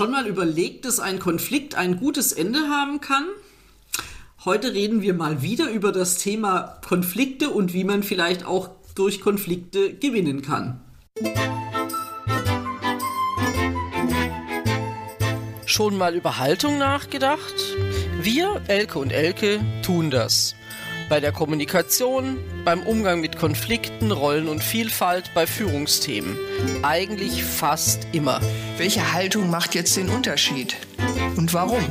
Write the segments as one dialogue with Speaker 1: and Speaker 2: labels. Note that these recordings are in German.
Speaker 1: Schon mal überlegt, dass ein Konflikt ein gutes Ende haben kann? Heute reden wir mal wieder über das Thema Konflikte und wie man vielleicht auch durch Konflikte gewinnen kann.
Speaker 2: Schon mal über Haltung nachgedacht? Wir, Elke und Elke, tun das bei der Kommunikation, beim Umgang mit Konflikten, Rollen und Vielfalt, bei Führungsthemen. Eigentlich fast immer.
Speaker 3: Welche Haltung macht jetzt den Unterschied? Und warum?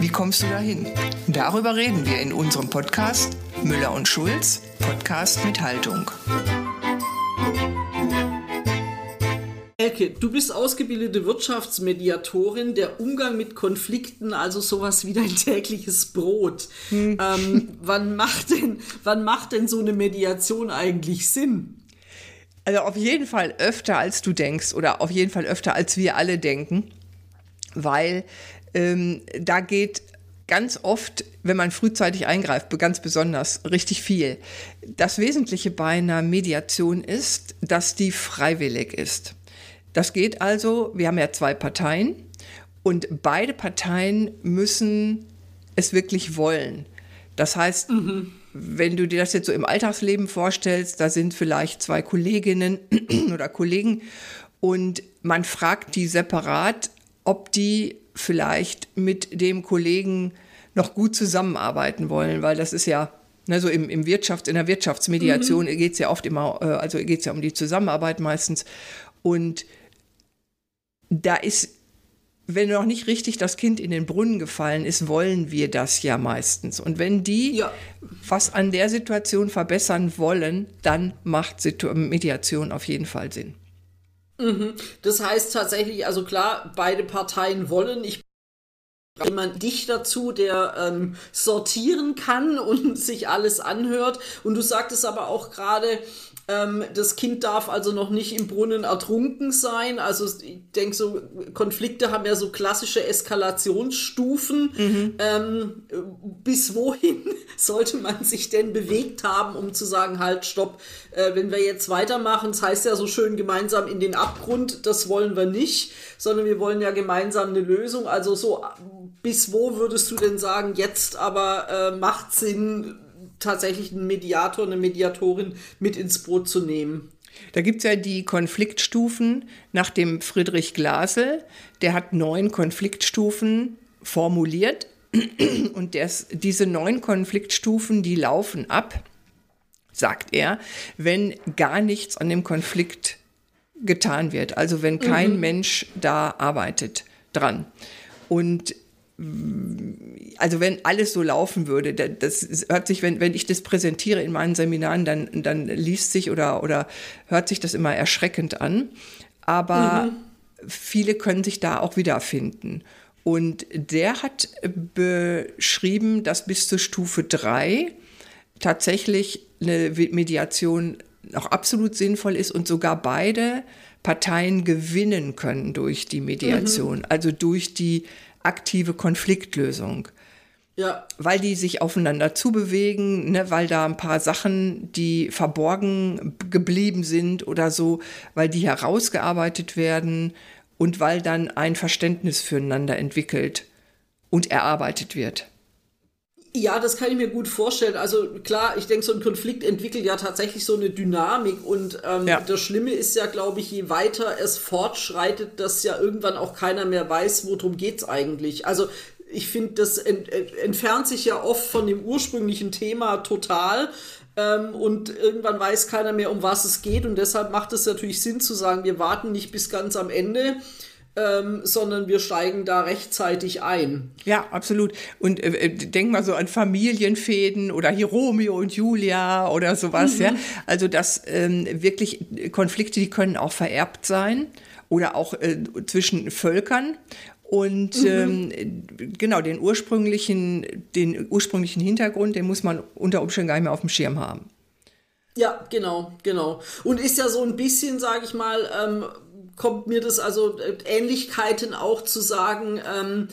Speaker 3: Wie kommst du dahin? Darüber reden wir in unserem Podcast Müller und Schulz, Podcast mit Haltung.
Speaker 1: Elke, du bist ausgebildete Wirtschaftsmediatorin. Der Umgang mit Konflikten, also sowas wie dein tägliches Brot. Hm. Ähm, wann, macht denn, wann macht denn so eine Mediation eigentlich Sinn?
Speaker 4: Also auf jeden Fall öfter, als du denkst oder auf jeden Fall öfter, als wir alle denken, weil ähm, da geht ganz oft, wenn man frühzeitig eingreift, ganz besonders richtig viel. Das Wesentliche bei einer Mediation ist, dass die freiwillig ist. Das geht also, wir haben ja zwei Parteien und beide Parteien müssen es wirklich wollen. Das heißt, mhm. wenn du dir das jetzt so im Alltagsleben vorstellst, da sind vielleicht zwei Kolleginnen oder Kollegen und man fragt die separat, ob die vielleicht mit dem Kollegen noch gut zusammenarbeiten wollen, weil das ist ja Ne, so im, im Wirtschafts-, in der Wirtschaftsmediation mhm. geht es ja oft immer, äh, also geht es ja um die Zusammenarbeit meistens. Und da ist, wenn noch nicht richtig das Kind in den Brunnen gefallen ist, wollen wir das ja meistens. Und wenn die ja. was an der Situation verbessern wollen, dann macht Situ Mediation auf jeden Fall Sinn.
Speaker 1: Mhm. Das heißt tatsächlich, also klar, beide Parteien wollen. Ich jemand dich dazu, der ähm, sortieren kann und sich alles anhört. Und du sagtest aber auch gerade, ähm, das Kind darf also noch nicht im Brunnen ertrunken sein. Also ich denke, so Konflikte haben ja so klassische Eskalationsstufen. Mhm. Ähm, bis wohin sollte man sich denn bewegt haben, um zu sagen, halt, stopp, äh, wenn wir jetzt weitermachen, das heißt ja so schön gemeinsam in den Abgrund, das wollen wir nicht, sondern wir wollen ja gemeinsam eine Lösung. Also so, bis wo würdest du denn sagen, jetzt aber äh, macht Sinn, tatsächlich einen Mediator, eine Mediatorin mit ins Boot zu nehmen.
Speaker 4: Da gibt es ja die Konfliktstufen nach dem Friedrich Glasel. Der hat neun Konfliktstufen formuliert. Und des, diese neun Konfliktstufen, die laufen ab, sagt er, wenn gar nichts an dem Konflikt getan wird. Also wenn kein mhm. Mensch da arbeitet dran. Und also wenn alles so laufen würde, das hört sich, wenn, wenn ich das präsentiere in meinen Seminaren, dann, dann liest sich oder, oder hört sich das immer erschreckend an. Aber mhm. viele können sich da auch wiederfinden. Und der hat beschrieben, dass bis zur Stufe 3 tatsächlich eine Mediation noch absolut sinnvoll ist und sogar beide Parteien gewinnen können durch die Mediation, mhm. also durch die aktive Konfliktlösung. Ja. Weil die sich aufeinander zubewegen, ne, weil da ein paar Sachen, die verborgen geblieben sind oder so, weil die herausgearbeitet werden und weil dann ein Verständnis füreinander entwickelt und erarbeitet wird.
Speaker 1: Ja, das kann ich mir gut vorstellen. Also klar, ich denke, so ein Konflikt entwickelt ja tatsächlich so eine Dynamik und ähm, ja. das Schlimme ist ja, glaube ich, je weiter es fortschreitet, dass ja irgendwann auch keiner mehr weiß, worum geht es eigentlich. Also ich finde, das ent entfernt sich ja oft von dem ursprünglichen Thema total ähm, und irgendwann weiß keiner mehr, um was es geht und deshalb macht es natürlich Sinn zu sagen, wir warten nicht bis ganz am Ende, ähm, sondern wir steigen da rechtzeitig ein.
Speaker 4: Ja, absolut. Und äh, äh, denk mal so an Familienfäden oder hier Romeo und Julia oder sowas, mhm. ja. Also das ähm, wirklich Konflikte, die können auch vererbt sein oder auch äh, zwischen Völkern. Und mhm. ähm, genau, den ursprünglichen, den ursprünglichen Hintergrund, den muss man unter Umständen gar nicht mehr auf dem Schirm haben.
Speaker 1: Ja, genau, genau. Und ist ja so ein bisschen, sage ich mal, ähm, kommt mir das also äh, Ähnlichkeiten auch zu sagen, ähm,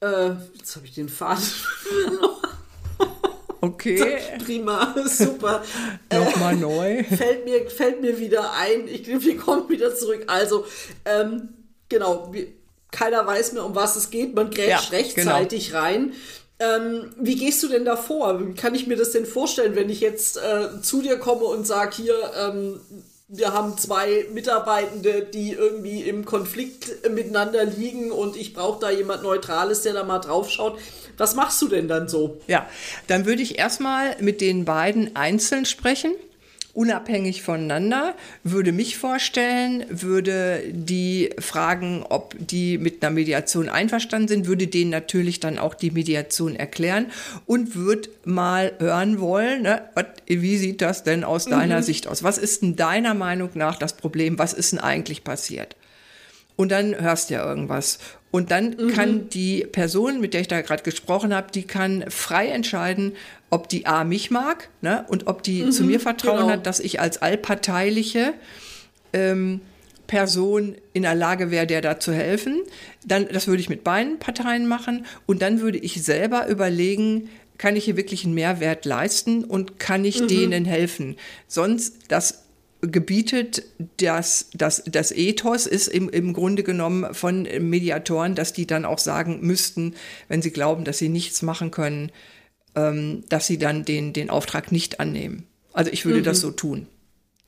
Speaker 1: äh, jetzt habe ich den Faden
Speaker 4: Okay.
Speaker 1: Prima, super.
Speaker 4: Nochmal äh, neu.
Speaker 1: Fällt mir, fällt mir wieder ein. Ich, wir kommen wieder zurück. Also, ähm, genau, wir, keiner weiß mehr, um was es geht, man grätscht
Speaker 4: Ja,
Speaker 1: rechtzeitig rein. Ähm, wie gehst du denn da vor? Wie kann ich mir das denn vorstellen, wenn ich jetzt äh, zu dir komme und sage, hier, ähm, wir haben zwei Mitarbeitende, die irgendwie im Konflikt miteinander liegen und ich brauche da jemand Neutrales, der da mal drauf schaut. Was machst du denn dann so?
Speaker 4: Ja, dann würde ich erstmal mit den beiden einzeln sprechen, unabhängig voneinander, würde mich vorstellen, würde die fragen, ob die mit einer Mediation einverstanden sind, würde denen natürlich dann auch die Mediation erklären und würde mal hören wollen, ne, wie sieht das denn aus deiner Sicht aus? Was ist denn deiner Meinung nach das Problem? Was ist denn eigentlich passiert? Und dann hörst du ja irgendwas. Und dann kann die Person, mit der ich da gerade gesprochen habe, die kann frei entscheiden, ob die A mich mag ne, und ob die zu mir Vertrauen
Speaker 1: genau.
Speaker 4: hat, dass ich als allparteiliche ähm, Person in der Lage wäre, der da zu helfen. Dann, das würde ich mit beiden Parteien machen. Und dann würde ich selber überlegen, kann ich hier wirklich einen Mehrwert leisten und kann ich denen helfen? Sonst, das gebietet das, das, das Ethos ist im, im Grunde genommen von Mediatoren, dass die dann auch sagen müssten, wenn sie glauben, dass sie nichts machen können, ähm, dass sie dann den, den Auftrag nicht annehmen. Also ich würde das so tun.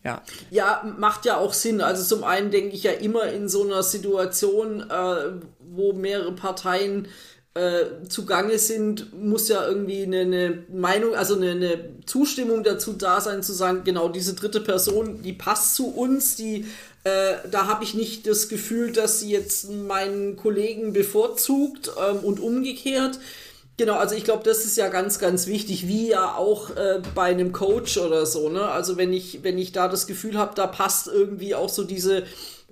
Speaker 4: Ja.
Speaker 1: Ja, macht ja auch Sinn. Also zum einen denke ich ja immer in so einer Situation, äh, wo mehrere Parteien äh, zugange sind, muss ja irgendwie eine, eine Meinung, also eine, eine Zustimmung dazu da sein, zu sagen, genau diese dritte Person, die passt zu uns, die äh, da habe ich nicht das Gefühl, dass sie jetzt meinen Kollegen bevorzugt ähm, und umgekehrt. Genau, also ich glaube, das ist ja ganz, ganz wichtig, wie ja auch äh, bei einem Coach oder so, ne? Also wenn ich, wenn ich da das Gefühl habe, da passt irgendwie auch so diese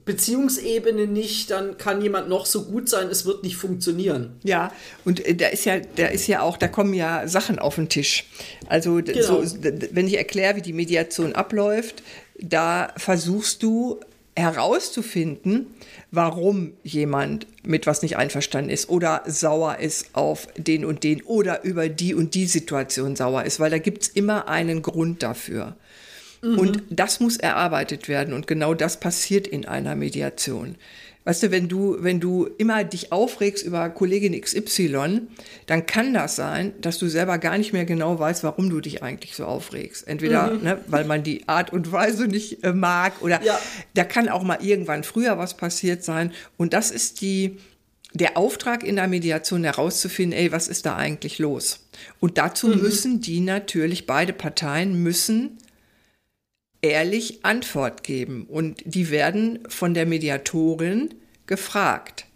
Speaker 1: Beziehungsebene nicht, dann kann jemand noch so gut sein, es wird nicht funktionieren.
Speaker 4: Ja, und äh, da ist ja, da ist ja auch, da kommen ja Sachen auf den Tisch. Also
Speaker 1: Genau.
Speaker 4: so, wenn ich erkläre, wie die Mediation abläuft, da versuchst du herauszufinden, warum jemand mit was nicht einverstanden ist oder sauer ist auf den und den oder über die und die Situation sauer ist, weil da gibt's immer einen Grund dafür. Und das muss erarbeitet werden und genau das passiert in einer Mediation. Weißt du, wenn du, wenn du immer dich aufregst über Kollegin XY, dann kann das sein, dass du selber gar nicht mehr genau weißt, warum du dich eigentlich so aufregst. Entweder, ne, weil man die Art und Weise nicht äh, mag oder
Speaker 1: Ja.
Speaker 4: da kann auch mal irgendwann früher was passiert sein. Und das ist die, der Auftrag in der Mediation herauszufinden, ey, was ist da eigentlich los? Und dazu müssen die natürlich, beide Parteien müssen ehrlich Antwort geben. Und die werden von der Mediatorin gefragt.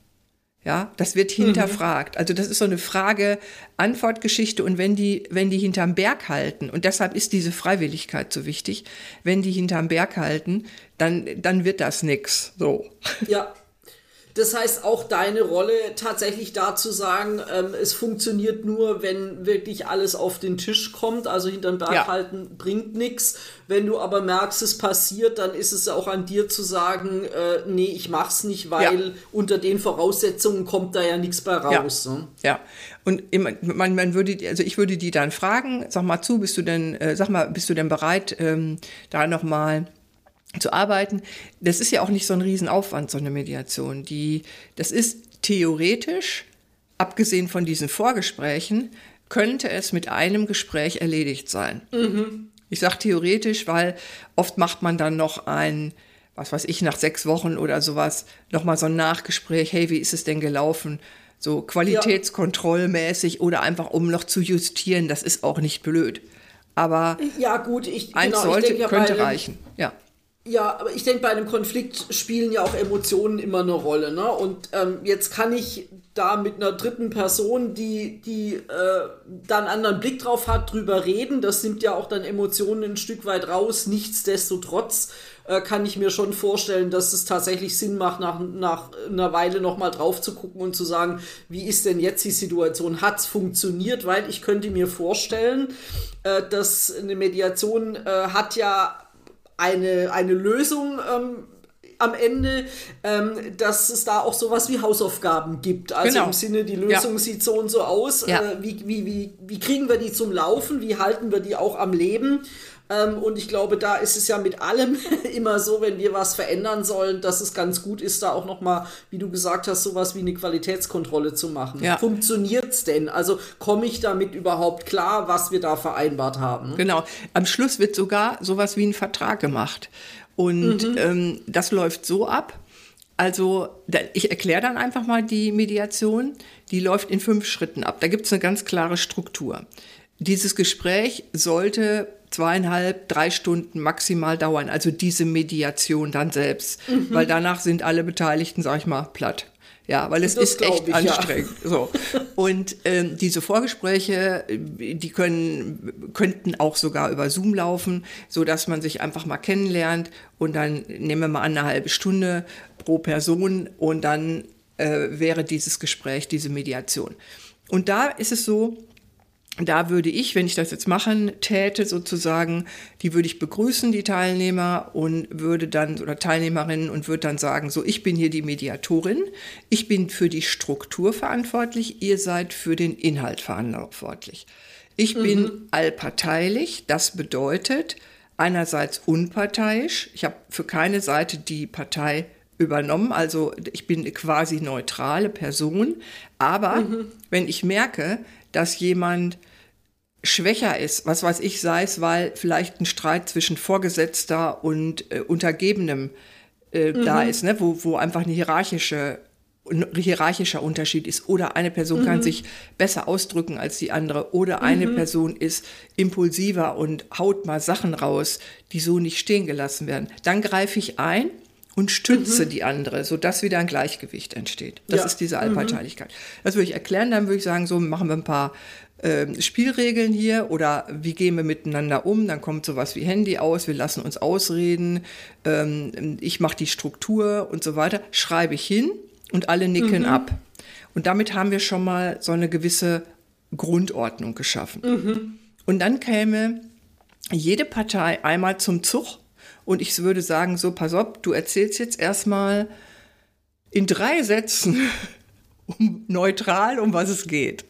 Speaker 4: Ja, das wird hinterfragt. Also das ist so eine Frage-Antwort-Geschichte. Und wenn die, wenn die hinterm Berg halten, und deshalb ist diese Freiwilligkeit so wichtig, wenn die hinterm Berg halten, dann, dann wird das nix. So.
Speaker 1: Ja. Das heißt, auch deine Rolle tatsächlich da zu sagen, ähm, es funktioniert nur, wenn wirklich alles auf den Tisch kommt, also hinterm Berg
Speaker 4: Ja.
Speaker 1: halten bringt nichts. Wenn du aber merkst, es passiert, dann ist es ja auch an dir zu sagen, äh, nee, ich mach's nicht, weil
Speaker 4: Ja.
Speaker 1: unter den Voraussetzungen kommt da ja nichts bei raus. Ne?
Speaker 4: Ja, und man, man würde, also ich würde die dann fragen, sag mal zu, bist du denn, äh, sag mal, bist du denn bereit, ähm, da nochmal zu arbeiten? Das ist ja auch nicht so ein Riesenaufwand, so eine Mediation. Die, das ist theoretisch, abgesehen von diesen Vorgesprächen, könnte es mit einem Gespräch erledigt sein. Ich sage theoretisch, weil oft macht man dann noch ein, was weiß ich, nach sechs Wochen oder sowas, nochmal so ein Nachgespräch, hey, wie ist es denn gelaufen? So qualitätskontrollmäßig oder einfach um noch zu justieren, das ist auch nicht blöd. Aber
Speaker 1: Ja, gut, ich,
Speaker 4: eins
Speaker 1: genau,
Speaker 4: sollte,
Speaker 1: ich denke ja
Speaker 4: könnte reichen. Ja.
Speaker 1: Ja, aber ich denke, bei einem Konflikt spielen ja auch Emotionen immer eine Rolle. Ne? Und ähm, jetzt kann ich da mit einer dritten Person, die, die äh, da einen anderen Blick drauf hat, drüber reden. Das nimmt ja auch dann Emotionen ein Stück weit raus. Nichtsdestotrotz äh, kann ich mir schon vorstellen, dass es tatsächlich Sinn macht, nach, nach einer Weile nochmal drauf zu gucken und zu sagen, wie ist denn jetzt die Situation? Hat's funktioniert? Weil ich könnte mir vorstellen, äh, dass eine Mediation äh, hat ja eine, eine Lösung ähm, am Ende, ähm, dass es da auch sowas wie Hausaufgaben gibt. Also
Speaker 4: Genau.
Speaker 1: im Sinne, die Lösung
Speaker 4: Ja.
Speaker 1: sieht so und so aus.
Speaker 4: Ja.
Speaker 1: Äh, wie, wie, wie, wie kriegen wir die zum Laufen? Wie halten wir die auch am Leben? Ähm, und ich glaube, da ist es ja mit allem immer so, wenn wir was verändern sollen, dass es ganz gut ist, da auch nochmal, wie du gesagt hast, sowas wie eine Qualitätskontrolle zu machen. Ja. Funktioniert's denn? Also komme ich damit überhaupt klar, was wir da vereinbart haben?
Speaker 4: Genau. Am Schluss wird sogar sowas wie ein Vertrag gemacht. Und mhm. ähm, das läuft so ab. Also ich erkläre dann einfach mal die Mediation. Die läuft in fünf Schritten ab. Da gibt es eine ganz klare Struktur. Dieses Gespräch sollte zweieinhalb, drei Stunden maximal dauern, also diese Mediation dann selbst, mhm. weil danach sind alle Beteiligten, sag ich mal, platt. Ja, weil es das ist echt ich, anstrengend. Ja. So. Und ähm, diese Vorgespräche, die können, könnten auch sogar über Zoom laufen, so dass man sich einfach mal kennenlernt und dann nehmen wir mal eine halbe Stunde pro Person und dann äh, wäre dieses Gespräch, diese Mediation. Und da ist es so, da würde ich, wenn ich das jetzt machen täte, sozusagen, die würde ich begrüßen, die Teilnehmer, und würde dann, oder Teilnehmerinnen, und würde dann sagen, so, ich bin hier die Mediatorin, ich bin für die Struktur verantwortlich, ihr seid für den Inhalt verantwortlich. Ich mhm. bin allparteilich, das bedeutet einerseits unparteiisch, ich habe für keine Seite die Partei übernommen, also ich bin eine quasi neutrale Person, aber mhm. wenn ich merke, dass jemand schwächer ist, was weiß ich, sei es, weil vielleicht ein Streit zwischen Vorgesetzter und äh, Untergebenem äh, mhm. da ist, ne? wo, wo einfach eine hierarchische ein hierarchischer Unterschied ist oder eine Person mhm. kann sich besser ausdrücken als die andere oder eine mhm. Person ist impulsiver und haut mal Sachen raus, die so nicht stehen gelassen werden. Dann greife ich ein und stütze mhm. die andere, sodass wieder ein Gleichgewicht entsteht. Das ja. ist diese Allparteilichkeit. Das würde ich erklären, dann würde ich sagen, so machen wir ein paar äh, Spielregeln hier oder wie gehen wir miteinander um, dann kommt sowas wie Handy aus, wir lassen uns ausreden, ähm, ich mache die Struktur und so weiter, schreibe ich hin und alle nicken mhm. ab. Und damit haben wir schon mal so eine gewisse Grundordnung geschaffen. Mhm. Und dann käme jede Partei einmal zum Zug und ich würde sagen, so, pass auf, du erzählst jetzt erstmal in drei Sätzen um, neutral, um was es geht.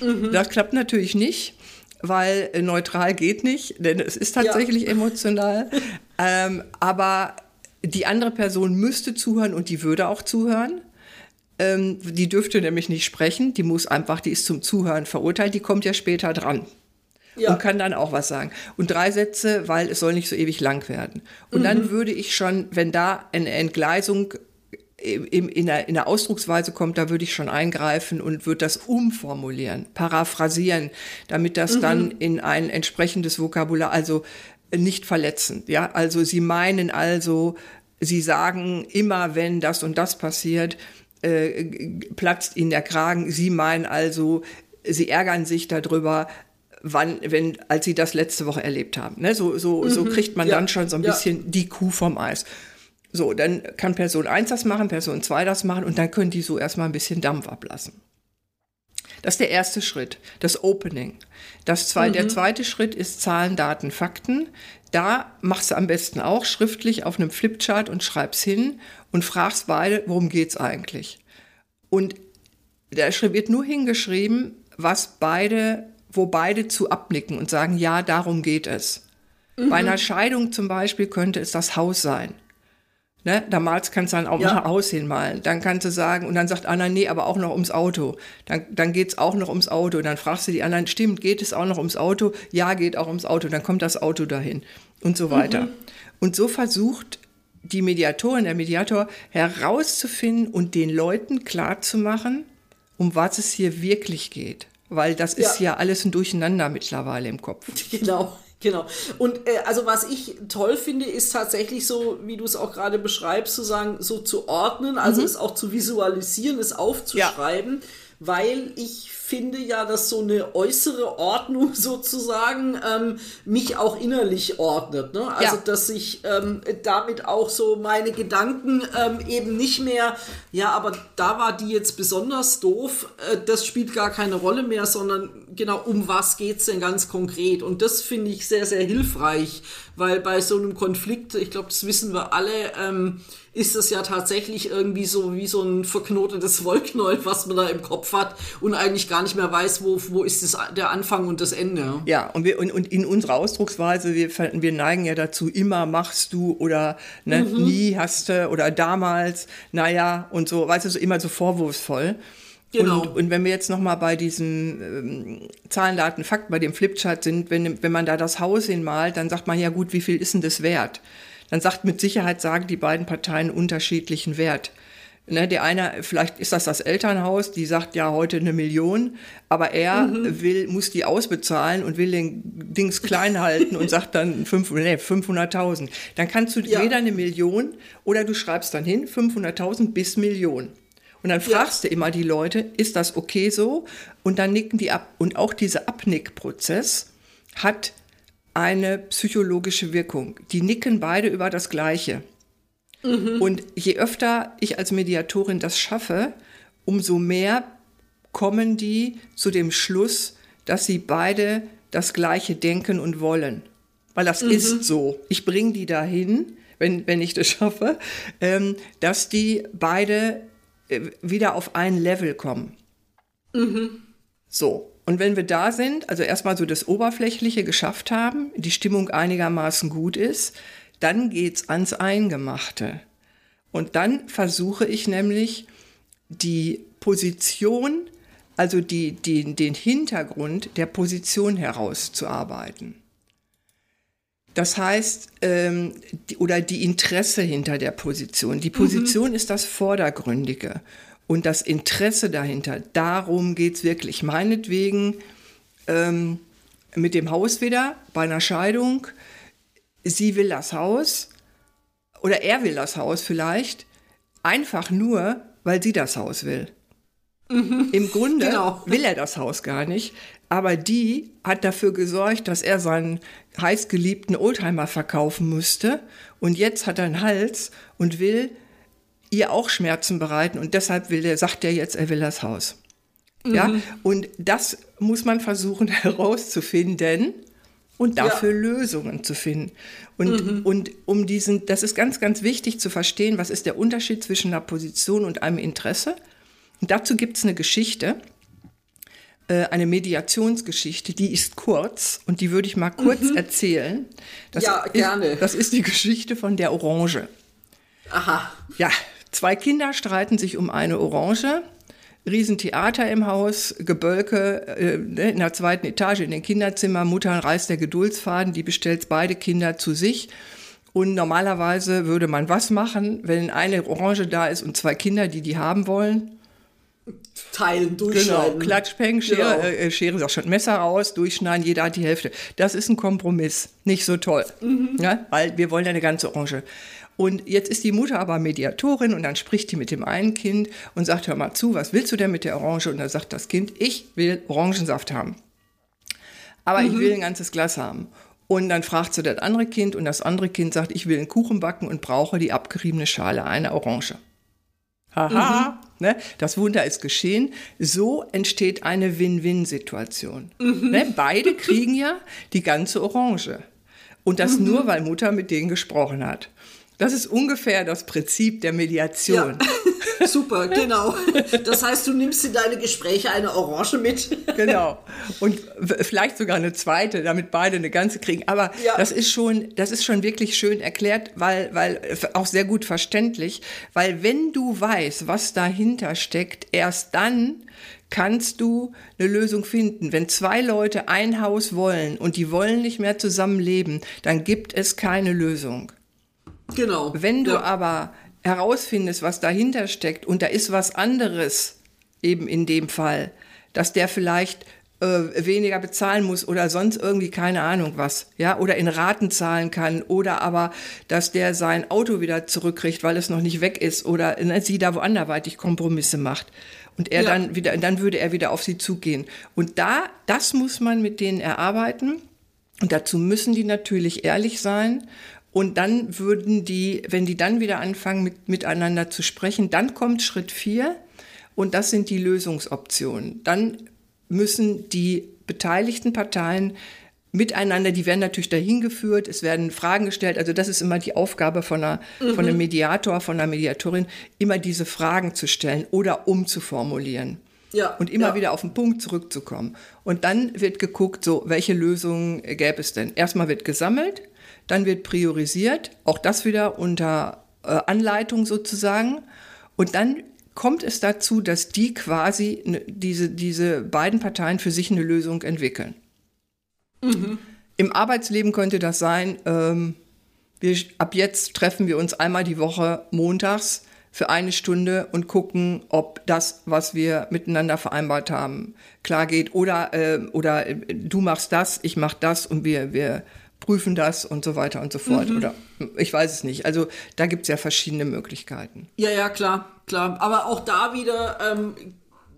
Speaker 4: Mhm. Das klappt natürlich nicht, weil äh, neutral geht nicht, denn es ist tatsächlich ja. emotional. ähm, aber die andere Person müsste zuhören und die würde auch zuhören. Ähm, die dürfte nämlich nicht sprechen, die muss einfach, die ist zum Zuhören verurteilt, die kommt ja später dran. Ja. Und kann dann auch was sagen. Und drei Sätze, weil es soll nicht so ewig lang werden. Und mhm. dann würde ich schon, wenn da eine Entgleisung in, in, der, in der Ausdrucksweise kommt, da würde ich schon eingreifen und würde das umformulieren, paraphrasieren, damit das mhm. dann in ein entsprechendes Vokabular, also nicht verletzend. Ja, also Sie meinen also, Sie sagen immer, wenn das und das passiert, äh, platzt Ihnen der Kragen. Sie meinen also, Sie ärgern sich darüber, wann, wenn, als Sie das letzte Woche erlebt haben. Ne? So, so, mhm. so kriegt man ja. dann schon so ein bisschen ja. die Kuh vom Eis. So, dann kann Person 1 das machen, Person 2 das machen und dann können die so erstmal ein bisschen Dampf ablassen. Das ist der erste Schritt, das Opening. Das zwei, mhm. Der zweite Schritt ist Zahlen, Daten, Fakten. Da machst du am besten auch schriftlich auf einem Flipchart und schreibst hin und fragst beide, worum geht's eigentlich? Und da wird nur hingeschrieben, was beide, wo beide zu abnicken und sagen, ja, darum geht es. Mhm. Bei einer Scheidung zum Beispiel könnte es das Haus sein. Ne? Damals kannst du dann auch ja. ein Haus hinmalen. Dann kannst du sagen, und dann sagt Anna, nee, aber auch noch ums Auto. Dann, dann geht es auch noch ums Auto. Dann fragst du die anderen, stimmt, geht es auch noch ums Auto? Ja, geht auch ums Auto. Dann kommt das Auto dahin und so weiter. Mhm. Und so versucht die Mediatorin, der Mediator herauszufinden und den Leuten klarzumachen, um was es hier wirklich geht. Weil das ja. ist ja alles ein Durcheinander mittlerweile im Kopf.
Speaker 1: Genau. Genau. Und äh, also was ich toll finde, ist tatsächlich so, wie du es auch gerade beschreibst, zu sagen, so zu ordnen, also mhm. es auch zu visualisieren, es aufzuschreiben, ja. weil ich finde ja, dass so eine äußere Ordnung sozusagen ähm, mich auch innerlich ordnet. Ne? Also, ja. dass ich ähm, damit auch so meine Gedanken ähm, eben nicht mehr, ja, aber da war die jetzt besonders doof, äh, das spielt gar keine Rolle mehr, sondern genau, um was geht es denn ganz konkret? Und das finde ich sehr, sehr hilfreich, weil bei so einem Konflikt, ich glaube, das wissen wir alle, ähm, ist es ja tatsächlich irgendwie so wie so ein verknotetes Wollknäuel, was man da im Kopf hat und eigentlich gar nicht mehr weiß, wo, wo ist das, der Anfang und das Ende.
Speaker 4: Ja, und, wir, und, und in unserer Ausdrucksweise, wir, wir neigen ja dazu, immer machst du oder ne, mhm. nie hast du oder damals, naja, und so, weißt du, so immer so vorwurfsvoll. Genau. Und, und wenn wir jetzt nochmal bei diesen ähm, Zahlen, Daten, Fakten, bei dem Flipchart sind, wenn, wenn man da das Haus hinmalt, dann sagt man ja gut, wie viel ist denn das wert? Dann sagt mit Sicherheit, sagen die beiden Parteien unterschiedlichen Wert. Ne, der eine, vielleicht ist das das Elternhaus, die sagt ja heute eine Million, aber er mhm. will, muss die ausbezahlen und will den Dings klein halten und sagt dann 500.000. Nee, dann kannst du ja. weder eine Million oder du schreibst dann hin 500.000 bis Million. Und dann fragst ja. du immer die Leute, ist das okay so? Und dann nicken die ab. Und auch dieser Abnickprozess hat eine psychologische Wirkung. Die nicken beide über das Gleiche. Mhm. Und je öfter ich als Mediatorin das schaffe, umso mehr kommen die zu dem Schluss, dass sie beide das Gleiche denken und wollen. Weil das mhm. ist so. Ich bringe die dahin, wenn, wenn ich das schaffe, ähm, dass die beide äh, wieder auf ein Level kommen. Mhm. So. Und wenn wir da sind, also erstmal so das Oberflächliche geschafft haben, die Stimmung einigermaßen gut ist, dann geht's ans Eingemachte. Und dann versuche ich nämlich die Position, also die, die, den Hintergrund der Position herauszuarbeiten. Das heißt, ähm, die, oder die Interesse hinter der Position. Die Position mhm. ist das Vordergründige und das Interesse dahinter. Darum geht es wirklich. Meinetwegen ähm, mit dem Haus wieder bei einer Scheidung. Sie will das Haus oder er will das Haus vielleicht einfach nur, weil sie das Haus will. Mhm. Im Grunde genau. will er das Haus gar nicht, aber die hat dafür gesorgt, dass er seinen heißgeliebten Oldtimer verkaufen musste. Und jetzt hat er einen Hals und will ihr auch Schmerzen bereiten. Und deshalb will er, sagt er jetzt, er will das Haus. Mhm. Ja, und das muss man versuchen herauszufinden und dafür ja. Lösungen zu finden. Und, mhm. und um diesen, das ist ganz, ganz wichtig zu verstehen, was ist der Unterschied zwischen einer Position und einem Interesse. Und dazu gibt es eine Geschichte äh, eine Mediationsgeschichte, die ist kurz und die würde ich mal kurz mhm. erzählen. Das
Speaker 1: ja,
Speaker 4: ist,
Speaker 1: gerne.
Speaker 4: Das ist die Geschichte von der Orange.
Speaker 1: Aha.
Speaker 4: Ja, zwei Kinder streiten sich um eine Orange. Riesentheater im Haus, Gebölke äh, in der zweiten Etage in den Kinderzimmern. Mutter reißt der Geduldsfaden, die bestellt beide Kinder zu sich. Und normalerweise würde man was machen, wenn eine Orange da ist und zwei Kinder, die die haben wollen?
Speaker 1: teilen, durchschneiden.
Speaker 4: Genau, Klatschpeng, Schere, genau. äh, Schere ist auch schon Messer raus, durchschneiden, jeder hat die Hälfte. Das ist ein Kompromiss, nicht so toll, mhm. ja, weil wir wollen ja eine ganze Orange. Und jetzt ist die Mutter aber Mediatorin und dann spricht die mit dem einen Kind und sagt, hör mal zu, was willst du denn mit der Orange? Und dann sagt das Kind, ich will Orangensaft haben. Aber mhm. ich will ein ganzes Glas haben. Und dann fragt sie das andere Kind und das andere Kind sagt, ich will einen Kuchen backen und brauche die abgeriebene Schale einer Orange. Haha, mhm. ne? das Wunder ist geschehen. So entsteht eine Win-Win-Situation. Mhm. Ne? Beide kriegen ja die ganze Orange. Und das mhm. nur, weil Mutter mit denen gesprochen hat. Das ist ungefähr das Prinzip der Mediation.
Speaker 1: Ja. Super, genau. Das heißt, du nimmst in deine Gespräche eine Orange mit.
Speaker 4: Genau. Und vielleicht sogar eine zweite, damit beide eine ganze kriegen. Aber ja. das ist schon, das ist schon wirklich schön erklärt, weil, weil auch sehr gut verständlich. Weil wenn du weißt, was dahinter steckt, erst dann kannst du eine Lösung finden. Wenn zwei Leute ein Haus wollen und die wollen nicht mehr zusammenleben, dann gibt es keine Lösung.
Speaker 1: Genau.
Speaker 4: Wenn du ja. aber herausfindest, was dahinter steckt und da ist was anderes, eben in dem Fall, dass der vielleicht äh, weniger bezahlen muss oder sonst irgendwie keine Ahnung was, ja, oder in Raten zahlen kann oder aber, dass der sein Auto wieder zurückkriegt, weil es noch nicht weg ist oder ne, sie da wo anderweitig Kompromisse macht und er ja. dann wieder, dann würde er wieder auf sie zugehen. Und da, das muss man mit denen erarbeiten. Und dazu müssen die natürlich ehrlich sein und dann würden die, wenn die dann wieder anfangen, mit, miteinander zu sprechen, dann kommt Schritt vier und das sind die Lösungsoptionen. Dann müssen die beteiligten Parteien miteinander, die werden natürlich dahin geführt, es werden Fragen gestellt. Also das ist immer die Aufgabe von, einer, mhm. von einem Mediator, von einer Mediatorin, immer diese Fragen zu stellen oder umzuformulieren. Ja, und immer ja. wieder auf den Punkt zurückzukommen. Und dann wird geguckt, so, welche Lösungen gäbe es denn? Erstmal wird gesammelt, dann wird priorisiert, auch das wieder unter äh, Anleitung sozusagen. Und dann kommt es dazu, dass die quasi ne, diese, diese beiden Parteien für sich eine Lösung entwickeln. Mhm. Im Arbeitsleben könnte das sein, ähm, wir, ab jetzt treffen wir uns einmal die Woche montags für eine Stunde und gucken, ob das, was wir miteinander vereinbart haben, klar geht. Oder, äh, oder äh, du machst das, ich mach das und wir, wir prüfen das und so weiter und so fort. Mhm. Oder ich weiß es nicht. Also da gibt es ja verschiedene Möglichkeiten.
Speaker 1: Ja, ja, klar, klar. Aber auch da wieder ähm,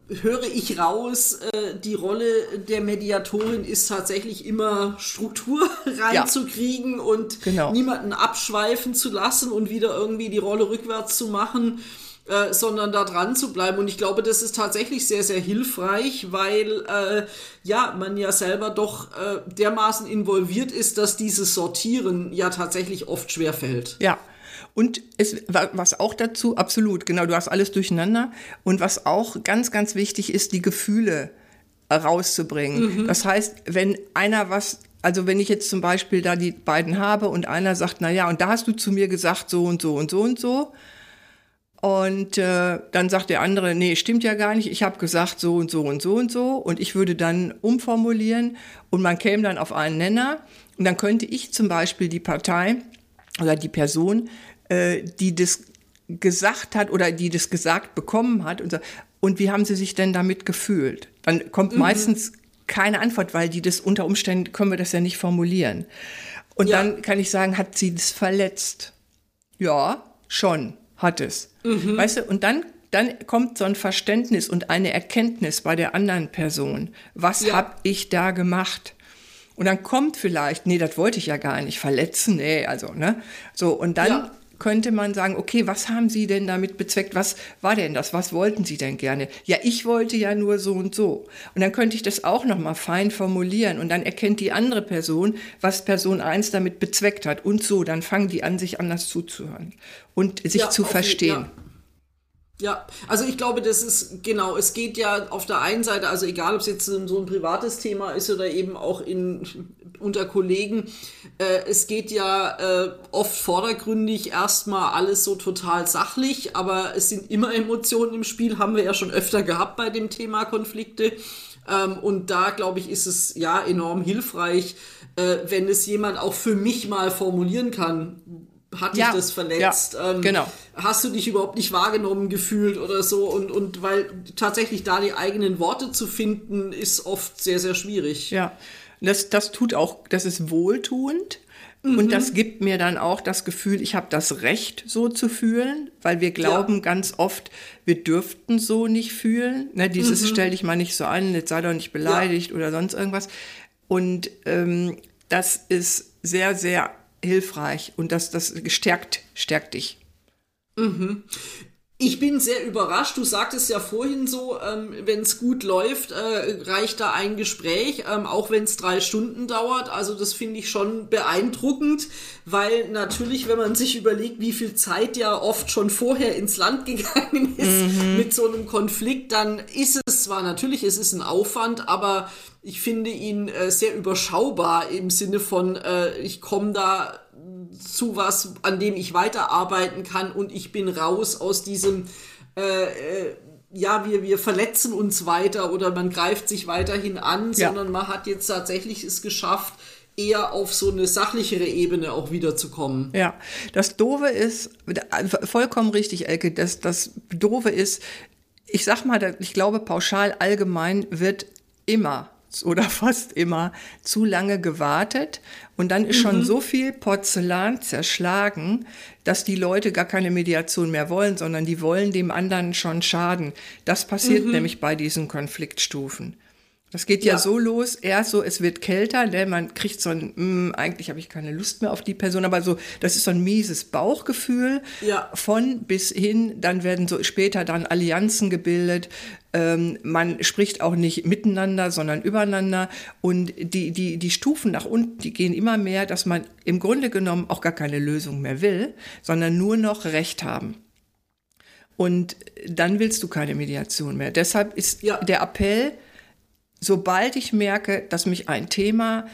Speaker 1: höre ich raus, äh, die Rolle der Mediatorin ist tatsächlich immer Struktur reinzukriegen ja. und genau. niemanden abschweifen zu lassen und wieder irgendwie die Rolle rückwärts zu machen. Äh, sondern da dran zu bleiben. Und ich glaube, das ist tatsächlich sehr, sehr hilfreich, weil äh, ja, man ja selber doch äh, dermaßen involviert ist, dass dieses Sortieren ja tatsächlich oft schwer fällt.
Speaker 4: Ja, und es, was auch dazu, absolut, genau, du hast alles durcheinander. Und was auch ganz, ganz wichtig ist, die Gefühle rauszubringen. Mhm. Das heißt, wenn einer was, also wenn ich jetzt zum Beispiel da die beiden habe und einer sagt, na ja, und da hast du zu mir gesagt so und so und so und so. Und äh, dann sagt der andere, nee, stimmt ja gar nicht, ich habe gesagt so und so und so und so. Und ich würde dann umformulieren und man käme dann auf einen Nenner. Und dann könnte ich zum Beispiel die Partei oder die Person äh, die das gesagt hat oder die das gesagt bekommen hat und, so, und wie haben sie sich denn damit gefühlt? Dann kommt mhm. meistens keine Antwort, weil die das unter Umständen können wir das ja nicht formulieren. Und ja. dann kann ich sagen, hat sie das verletzt? Ja, schon, hat es. Mhm. Weißt du, und dann dann kommt so ein Verständnis und eine Erkenntnis bei der anderen Person. Was ja. habe ich da gemacht? Und dann kommt vielleicht, nee, das wollte ich ja gar nicht verletzen, nee, also, ne? So, und dann ja könnte man sagen, okay, was haben Sie denn damit bezweckt? Was war denn das? Was wollten Sie denn gerne? Ja, ich wollte ja nur so und so. Und dann könnte ich das auch nochmal fein formulieren und dann erkennt die andere Person, was Person 1 damit bezweckt hat und so. Dann fangen die an, sich anders zuzuhören und sich ja, zu verstehen. Ja.
Speaker 1: Ja, also ich glaube, das ist genau, es geht ja auf der einen Seite, also egal ob es jetzt so ein privates Thema ist oder eben auch in, unter Kollegen, äh, es geht ja äh, oft vordergründig erstmal alles so total sachlich, aber es sind immer Emotionen im Spiel, haben wir ja schon öfter gehabt bei dem Thema Konflikte. Ähm, und da, glaube ich, ist es ja enorm hilfreich, äh, wenn es jemand auch für mich mal formulieren kann, hat dich ja, das verletzt? Ja, ähm, genau. Hast du dich überhaupt nicht wahrgenommen gefühlt oder so? Und, und weil tatsächlich da die eigenen Worte zu finden, ist oft sehr, sehr schwierig.
Speaker 4: Ja, das, das tut auch, das ist wohltuend. Mhm. Und das gibt mir dann auch das Gefühl, ich habe das Recht, so zu fühlen, weil wir glauben ja. ganz oft, wir dürften so nicht fühlen. Ne, dieses mhm. stell dich mal nicht so an, jetzt sei doch nicht beleidigt ja. oder sonst irgendwas. Und ähm, das ist sehr, sehr hilfreich und das, das stärkt, stärkt dich.
Speaker 1: Mhm. Ich bin sehr überrascht. Du sagtest ja vorhin so, ähm, wenn es gut läuft, äh, reicht da ein Gespräch, ähm, auch wenn es drei Stunden dauert. Also das finde ich schon beeindruckend, weil natürlich, wenn man sich überlegt, wie viel Zeit ja oft schon vorher ins Land gegangen ist mhm. mit so einem Konflikt, dann ist es zwar natürlich, es ist ein Aufwand, aber ich finde ihn äh, sehr überschaubar im Sinne von, äh, ich komme da zu was, an dem ich weiterarbeiten kann und ich bin raus aus diesem, äh, äh, ja, wir, wir verletzen uns weiter oder man greift sich weiterhin an, ja. sondern man hat jetzt tatsächlich es geschafft, eher auf so eine sachlichere Ebene auch wiederzukommen.
Speaker 4: Ja, das Doofe ist, vollkommen richtig, Elke, das, das Doofe ist, ich sag mal, ich glaube, pauschal allgemein wird immer oder fast immer zu lange gewartet und dann ist mhm. schon so viel Porzellan zerschlagen, dass die Leute gar keine Mediation mehr wollen, sondern die wollen dem anderen schon schaden. Das passiert mhm. nämlich bei diesen Konfliktstufen. Das geht ja,
Speaker 1: Ja.
Speaker 4: so los, erst so, es wird kälter, ne? man kriegt so ein, mm, eigentlich habe ich keine Lust mehr auf die Person, aber so, das ist so ein mieses Bauchgefühl
Speaker 1: Ja.
Speaker 4: von bis hin, dann werden so später dann Allianzen gebildet, ähm, man spricht auch nicht miteinander, sondern übereinander und die, die, die Stufen nach unten, die gehen immer mehr, dass man im Grunde genommen auch gar keine Lösung mehr will, sondern nur noch Recht haben. Und dann willst du keine Mediation mehr. Deshalb ist
Speaker 1: Ja.
Speaker 4: der Appell, sobald ich merke, dass mich ein Thema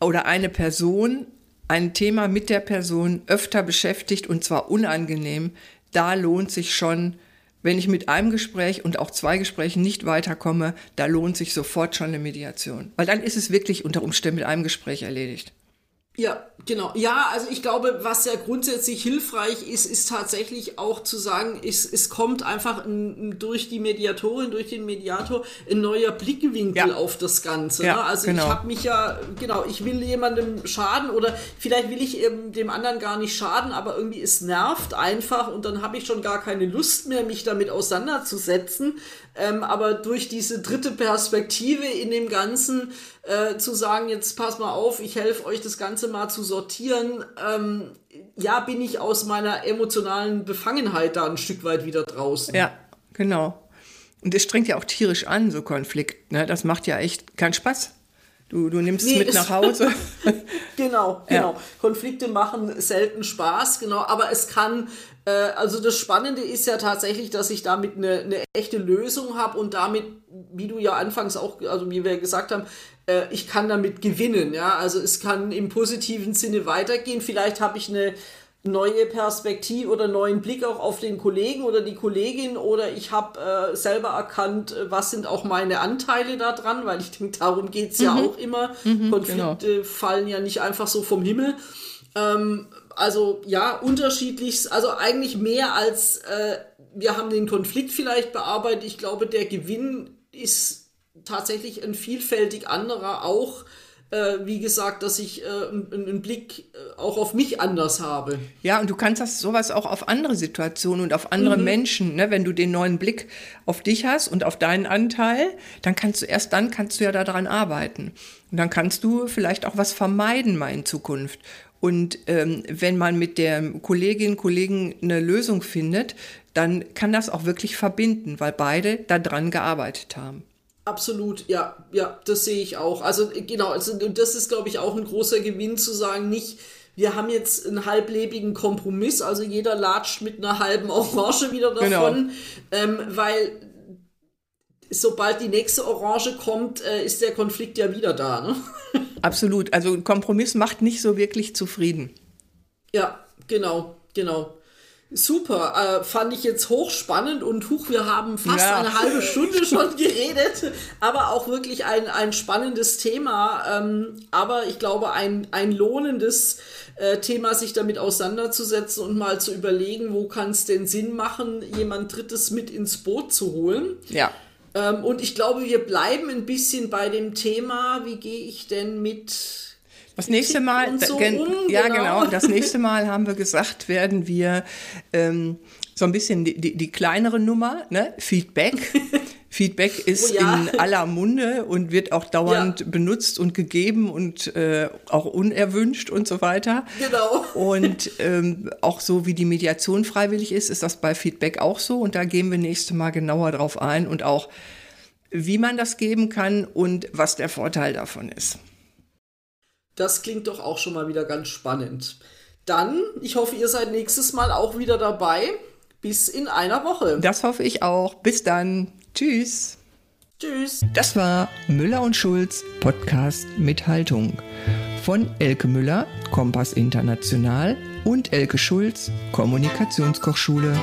Speaker 4: oder eine Person, ein Thema mit der Person öfter beschäftigt und zwar unangenehm, da lohnt sich schon, wenn ich mit einem Gespräch und auch zwei Gesprächen nicht weiterkomme, da lohnt sich sofort schon eine Mediation. Weil dann ist es wirklich unter Umständen mit einem Gespräch erledigt.
Speaker 1: Ja, genau. Ja, also ich glaube, was ja grundsätzlich hilfreich ist, ist tatsächlich auch zu sagen, es, es kommt einfach ein, durch die Mediatorin, durch den Mediator ein neuer Blickwinkel
Speaker 4: Ja.
Speaker 1: auf das Ganze.
Speaker 4: Ja,
Speaker 1: ne? Also
Speaker 4: genau.
Speaker 1: ich habe mich ja, genau, ich will jemandem schaden oder vielleicht will ich eben dem anderen gar nicht schaden, aber irgendwie es nervt einfach und dann habe ich schon gar keine Lust mehr, mich damit auseinanderzusetzen. Ähm, aber durch diese dritte Perspektive in dem Ganzen äh, zu sagen, jetzt pass mal auf, ich helfe euch das Ganze mal zu sortieren, ähm, ja, bin ich aus meiner emotionalen Befangenheit da ein Stück weit wieder draußen.
Speaker 4: Ja, genau. Und es strengt ja auch tierisch an, so Konflikt. Ne? Das macht ja echt keinen Spaß. Du, du nimmst es
Speaker 1: Nee,
Speaker 4: mit nach Hause.
Speaker 1: Genau, genau. Konflikte machen selten Spaß, genau. Aber es kann, äh, also das Spannende ist ja tatsächlich, dass ich damit eine, eine echte Lösung habe und damit, wie du ja anfangs auch, also wie wir gesagt haben, äh, ich kann damit gewinnen, ja. Also es kann im positiven Sinne weitergehen. Vielleicht habe ich eine neue Perspektive oder neuen Blick auch auf den Kollegen oder die Kollegin oder ich habe äh, selber erkannt, was sind auch meine Anteile da dran, weil ich denke, darum geht's ja auch immer. Konflikte fallen ja nicht einfach so vom Himmel. Ähm, also ja, unterschiedlich, also eigentlich mehr als äh, wir haben den Konflikt vielleicht bearbeitet. Ich glaube, der Gewinn ist tatsächlich ein vielfältig anderer auch. Äh, wie gesagt, dass ich äh, einen, Blick äh, auch auf mich anders habe.
Speaker 4: Ja, und du kannst das sowas auch auf andere Situationen und auf andere Menschen, ne? wenn du den neuen Blick auf dich hast und auf deinen Anteil, dann kannst du erst dann kannst du ja daran arbeiten. Und dann kannst du vielleicht auch was vermeiden mal in Zukunft. Und ähm, wenn man mit der Kollegin, Kollegen eine Lösung findet, dann kann das auch wirklich verbinden, weil beide daran gearbeitet haben.
Speaker 1: Absolut, ja, ja, das sehe ich auch. Also genau, also, das ist, glaube ich, auch ein großer Gewinn zu sagen, nicht, wir haben jetzt einen halblebigen Kompromiss, also jeder latscht mit einer halben Orange wieder davon, ähm, weil sobald die nächste Orange kommt, äh, ist der Konflikt ja wieder da. Ne?
Speaker 4: Absolut. Also ein Kompromiss macht nicht so wirklich zufrieden.
Speaker 1: Ja, genau, genau. Super, äh, fand ich jetzt hochspannend und huch, wir haben fast
Speaker 4: Ja.
Speaker 1: eine halbe Stunde schon geredet, aber auch wirklich ein, ein spannendes Thema, ähm, aber ich glaube ein, ein lohnendes äh, Thema, sich damit auseinanderzusetzen und mal zu überlegen, wo kann es denn Sinn machen, jemand Drittes mit ins Boot zu holen.
Speaker 4: Ja.
Speaker 1: Ähm, und ich glaube, wir bleiben ein bisschen bei dem Thema, wie gehe ich denn mit
Speaker 4: Das nächste Mal,
Speaker 1: so
Speaker 4: gen-
Speaker 1: um,
Speaker 4: ja
Speaker 1: genau.
Speaker 4: genau, das nächste Mal haben wir gesagt, werden wir ähm, so ein bisschen die, die, die kleinere Nummer, ne? Feedback. Feedback ist
Speaker 1: Oh ja.
Speaker 4: in aller Munde und wird auch dauernd benutzt und gegeben und äh, auch unerwünscht und so weiter.
Speaker 1: Genau.
Speaker 4: Und ähm, auch so wie die Mediation freiwillig ist, ist das bei Feedback auch so. Und da gehen wir nächste Mal genauer drauf ein und auch, wie man das geben kann und was der Vorteil davon ist.
Speaker 1: Das klingt doch auch schon mal wieder ganz spannend. Dann, ich hoffe, ihr seid nächstes Mal auch wieder dabei. Bis in einer Woche.
Speaker 4: Das hoffe ich auch. Bis dann. Tschüss.
Speaker 1: Tschüss.
Speaker 3: Das war Müller und Schulz Podcast mit Haltung. Von Elke Müller, Kompass International und Elke Schulz, Kommunikationskochschule.